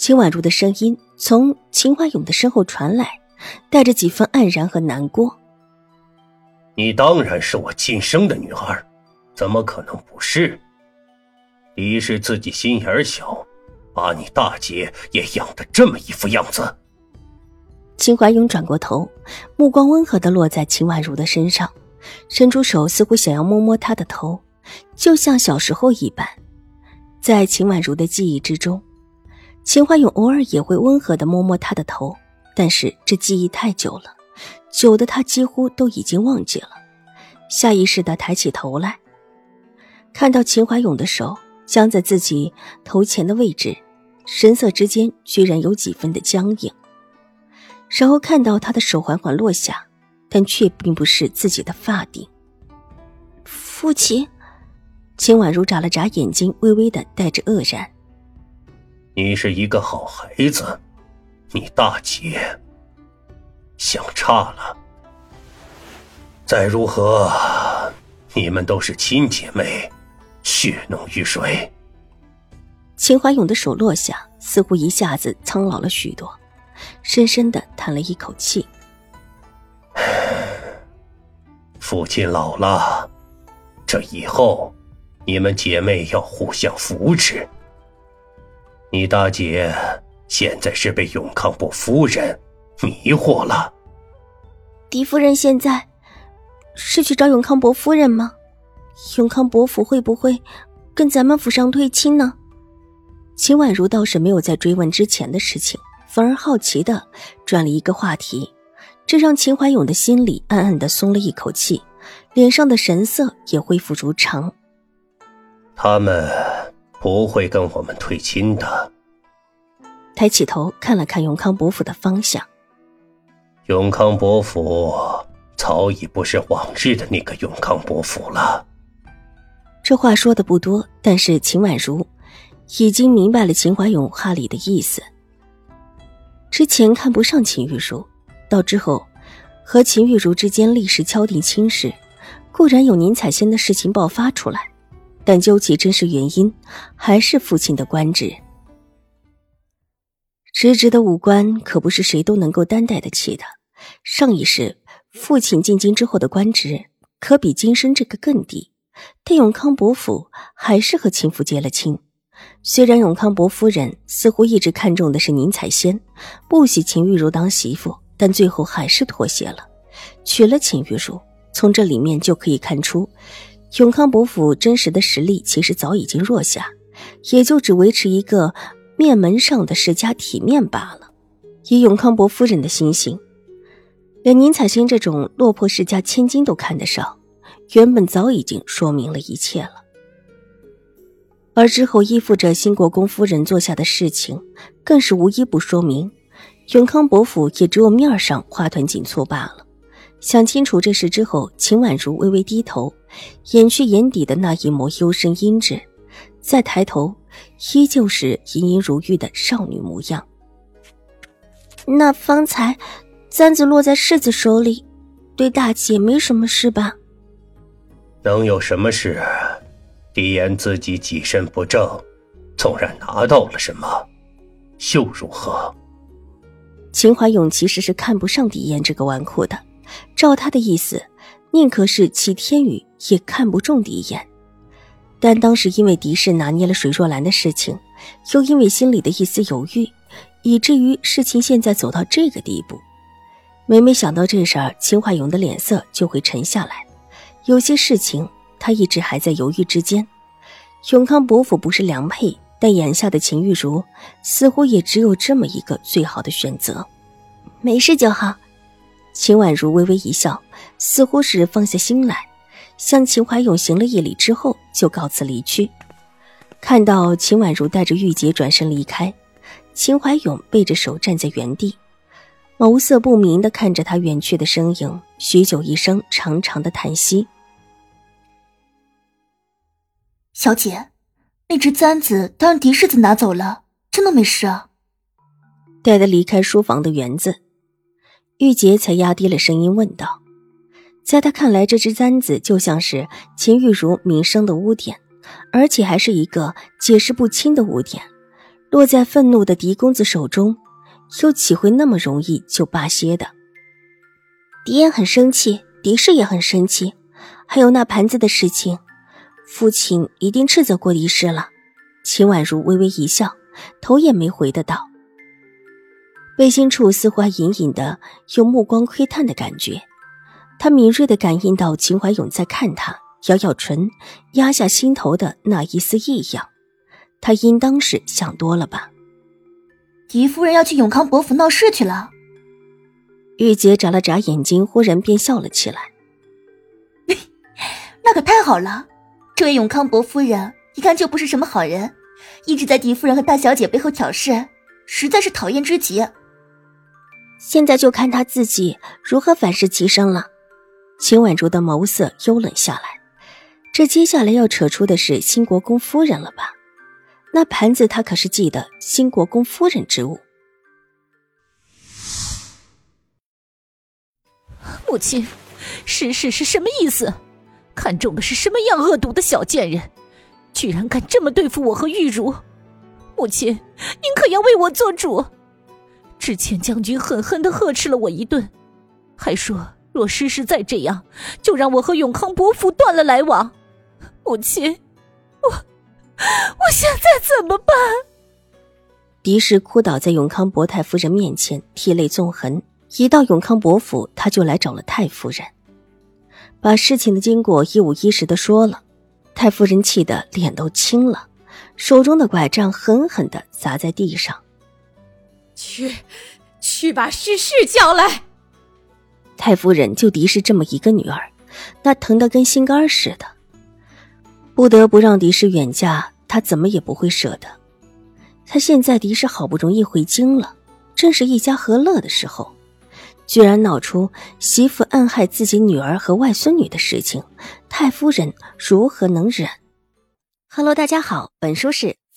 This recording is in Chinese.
秦婉如的声音从秦怀勇的身后传来，带着几分黯然和难过。你当然是我亲生的女儿，怎么可能不是？一是自己心眼小，把你大姐也养得这么一副样子。秦怀勇转过头，目光温和的落在秦婉如的身上，伸出手似乎想要摸摸她的头，就像小时候一般。在秦婉如的记忆之中。秦怀勇偶尔也会温和的摸摸她的头，但是这记忆太久了，久的他几乎都已经忘记了。下意识的抬起头来，看到秦怀勇的手僵在自己头前的位置，神色之间居然有几分的僵硬。然后看到他的手缓缓落下，但却并不是自己的发顶。父亲，秦婉如眨了眨眼睛，微微的带着愕然。你是一个好孩子，你大姐想差了。再如何，你们都是亲姐妹，血浓于水。秦怀勇的手落下，似乎一下子苍老了许多，深深的叹了一口气。父亲老了，这以后，你们姐妹要互相扶持。你大姐现在是被永康伯夫人迷惑了。狄夫人现在是去找永康伯夫人吗？永康伯府会不会跟咱们府上退亲呢？秦婉如倒是没有再追问之前的事情，反而好奇的转了一个话题，这让秦怀勇的心里暗暗的松了一口气，脸上的神色也恢复如常。他们。不会跟我们退亲的。抬起头看了看永康伯府的方向，永康伯府早已不是往日的那个永康伯府了。这话说的不多，但是秦婉如已经明白了秦怀勇话里的意思。之前看不上秦玉茹，到之后和秦玉茹之间立时敲定亲事，固然有宁采仙的事情爆发出来。但究其真实原因，还是父亲的官职。直直的武官可不是谁都能够担待得起的。上一世父亲进京之后的官职，可比今生这个更低。但永康伯府还是和秦府结了亲。虽然永康伯夫人似乎一直看中的是宁采仙，不喜秦玉茹当媳妇，但最后还是妥协了，娶了秦玉茹。从这里面就可以看出。永康伯府真实的实力其实早已经弱下，也就只维持一个面门上的世家体面罢了。以永康伯夫人的心性，连宁采臣这种落魄世家千金都看得上，原本早已经说明了一切了。而之后依附着新国公夫人做下的事情，更是无一不说明，永康伯府也只有面上花团锦簇罢了。想清楚这事之后，秦婉如微微低头，掩去眼底的那一抹幽深阴鸷，再抬头，依旧是盈盈如玉的少女模样。那方才簪子落在世子手里，对大姐没什么事吧？能有什么事？狄言自己己身不正，纵然拿到了什么，又如何？秦怀勇其实是看不上狄言这个纨绔的。照他的意思，宁可是齐天宇也看不中狄言。但当时因为狄氏拿捏了水若兰的事情，又因为心里的一丝犹豫，以至于事情现在走到这个地步。每每想到这事儿，秦怀勇的脸色就会沉下来。有些事情他一直还在犹豫之间。永康伯府不是良配，但眼下的秦玉茹似乎也只有这么一个最好的选择。没事就好。秦婉如微微一笑，似乎是放下心来，向秦怀勇行了一礼之后，就告辞离去。看到秦婉如带着玉洁转身离开，秦怀勇背着手站在原地，眸色不明的看着他远去的身影，许久一声长长的叹息。小姐，那只簪子当然狄世子拿走了，真的没事啊？带他离开书房的园子，玉洁才压低了声音问道：“在他看来，这只簪子就像是秦玉茹名声的污点。”而且还是一个解释不清的污点，落在愤怒的狄公子手中，又岂会那么容易就罢歇的？狄言很生气，狄氏也很生气，还有那盘子的事情，父亲一定斥责过狄氏了。秦婉如微微一笑，头也没回的道：“背心处似乎还隐隐的有目光窥探的感觉，他敏锐的感应到秦怀勇在看他。”咬咬唇，压下心头的那一丝异样，他应当是想多了吧？狄夫人要去永康伯府闹事去了。玉洁眨了眨眼睛，忽然便笑了起来。那可太好了！这位永康伯夫人一看就不是什么好人，一直在狄夫人和大小姐背后挑事，实在是讨厌之极。现在就看他自己如何反噬其身了。秦婉如的眸色幽冷下来。这接下来要扯出的是新国公夫人了吧？那盘子他可是记得新国公夫人之物。母亲，世事是什么意思？看中的是什么样恶毒的小贱人？居然敢这么对付我和玉茹！母亲，您可要为我做主。之前将军狠狠的呵斥了我一顿，还说若诗诗再这样，就让我和永康伯府断了来往。母亲，我我现在怎么办？狄氏哭倒在永康伯太夫人面前，涕泪纵横。一到永康伯府，他就来找了太夫人，把事情的经过一五一十的说了。太夫人气得脸都青了，手中的拐杖狠狠的砸在地上。去，去把诗诗叫来。太夫人就狄氏这么一个女儿，那疼得跟心肝似的。不得不让狄氏远嫁，他怎么也不会舍得。他现在狄氏好不容易回京了，正是一家和乐的时候，居然闹出媳妇暗害自己女儿和外孙女的事情，太夫人如何能忍？Hello，大家好，本书是